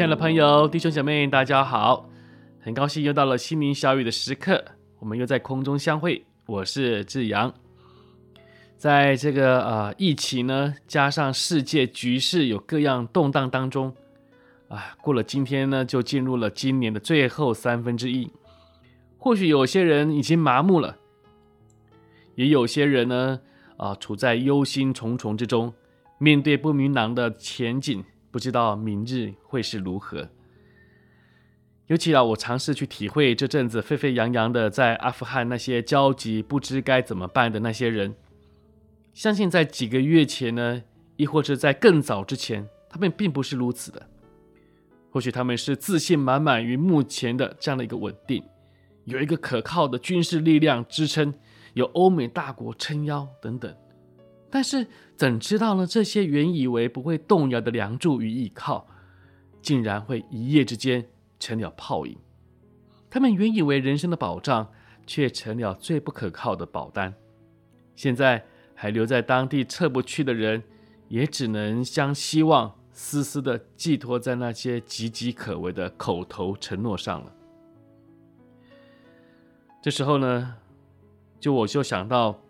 亲爱的朋友、弟兄姐妹，大家好！很高兴又到了心灵小语的时刻，我们又在空中相会。我是志阳。在这个呃疫情呢，加上世界局势有各样动荡当中，啊，过了今天呢，就进入了今年的最后三分之一。或许有些人已经麻木了，也有些人呢，啊，处在忧心忡忡之中，面对不明朗的前景。不知道明日会是如何。尤其啊，我尝试去体会这阵子沸沸扬扬的在阿富汗那些焦急不知该怎么办的那些人。相信在几个月前呢，亦或是在更早之前，他们并不是如此的。或许他们是自信满满于目前的这样的一个稳定，有一个可靠的军事力量支撑，有欧美大国撑腰等等。但是怎知道呢？这些原以为不会动摇的梁柱与依靠，竟然会一夜之间成了泡影。他们原以为人生的保障，却成了最不可靠的保单。现在还留在当地撤不去的人，也只能将希望丝丝的寄托在那些岌岌可危的口头承诺上了。这时候呢，就我就想到。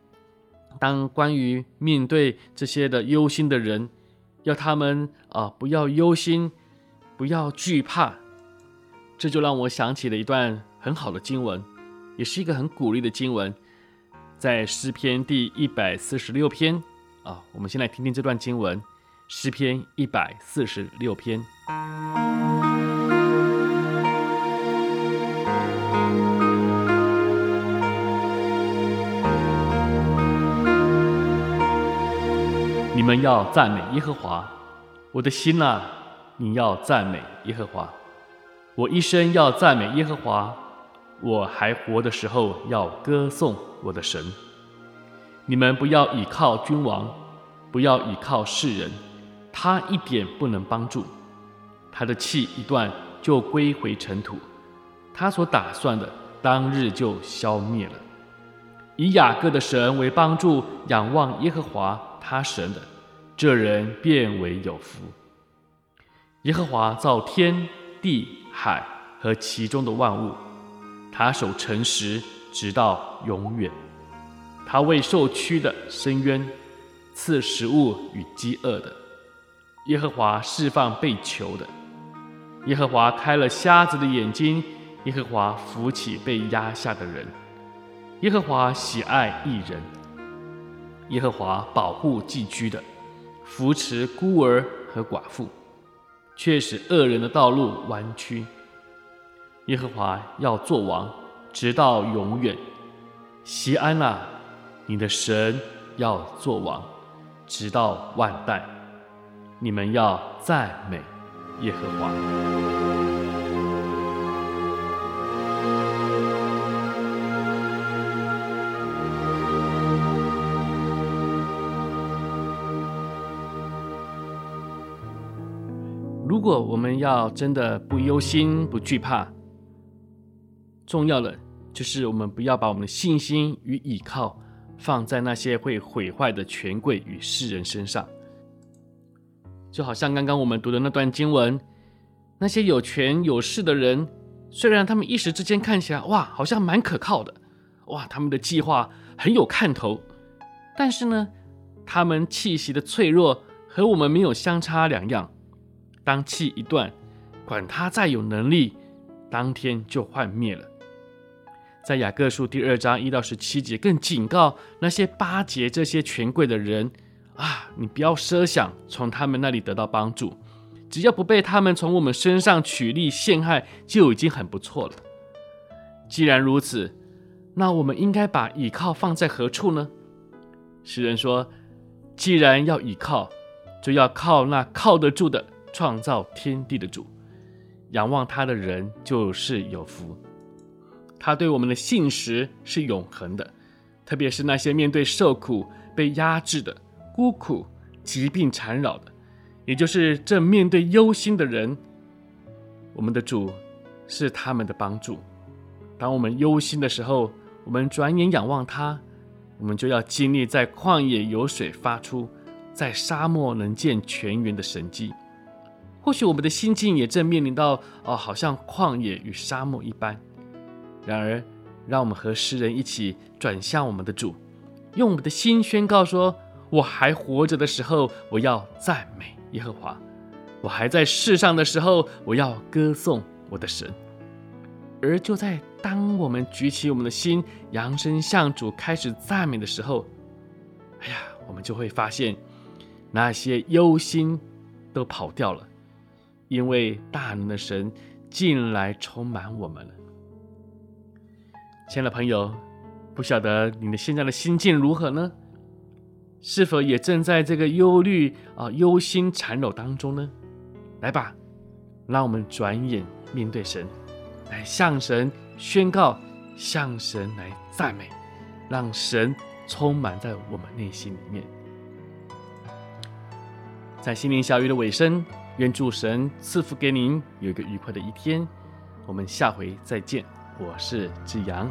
当关于面对这些的忧心的人，要他们啊、不要忧心，不要惧怕，这就让我想起了一段很好的经文，也是一个很鼓励的经文，在诗篇第一百四十六篇啊，我们先来听听这段经文，诗篇一百四十六篇。们要赞美耶和华，我的心哪，你要赞美耶和华。我一生要赞美耶和华，我还活的时候要歌颂我的神。你们不要倚靠君王，不要倚靠世人，他一点不能帮助，他的气一断就归回尘土，他所打算的当日就消灭了。以雅各的神为帮助，仰望耶和华他神的。这人便为有福。耶和华造天地海和其中的万物，他守诚实直到永远。他为受屈的伸冤，赐食物与饥饿的。耶和华释放被囚的。耶和华开了瞎子的眼睛。耶和华扶起被压下的人。耶和华喜爱义人。耶和华保护寄居的。扶持孤儿和寡妇，却使恶人的道路弯曲。耶和华要做王，直到永远。西安啊，你的神要做王，直到万代。你们要赞美耶和华。如果我们要真的不忧心、不惧怕，重要的就是我们不要把我们的信心与依靠放在那些会毁坏的权贵与世人身上。就好像刚刚我们读的那段经文，那些有权有势的人，虽然他们一时之间看起来哇，好像蛮可靠的，哇，他们的计划很有看头，但是呢，他们气息的脆弱和我们没有相差两样。当气一断，管他再有能力，当天就幻灭了。在雅各书第二章一到十七节，更警告那些巴结这些权贵的人啊，你不要奢想从他们那里得到帮助，只要不被他们从我们身上取利陷害，就已经很不错了。既然如此，那我们应该把倚靠放在何处呢？诗人说，既然要倚靠。就要靠那靠得住的创造天地的主，仰望他的人就是有福。他对我们的信实是永恒的，特别是那些面对受苦、被压制的、孤苦、疾病缠绕的，也就是正面对忧心的人，我们的主是他们的帮助。当我们忧心的时候，我们转眼仰望他，我们就要经历在旷野有水发出。在沙漠能见泉源的神迹，或许我们的心境也正面临到哦，好像旷野与沙漠一般。然而，让我们和诗人一起转向我们的主，用我们的心宣告说：我还活着的时候，我要赞美耶和华；我还在世上的时候，我要歌颂我的神。而就在当我们举起我们的心，扬声向主开始赞美的时候，哎呀，我们就会发现。那些忧心都跑掉了，因为大能的神进来充满我们了。亲爱的朋友，不晓得你的现在的心境如何呢？是否也正在这个忧虑啊、忧心缠绕当中呢？来吧，让我们转眼面对神，来向神宣告，向神来赞美，让神充满在我们内心里面。在心灵小语的尾声，愿主神赐福给您，有一个愉快的一天。我们下回再见，我是志阳。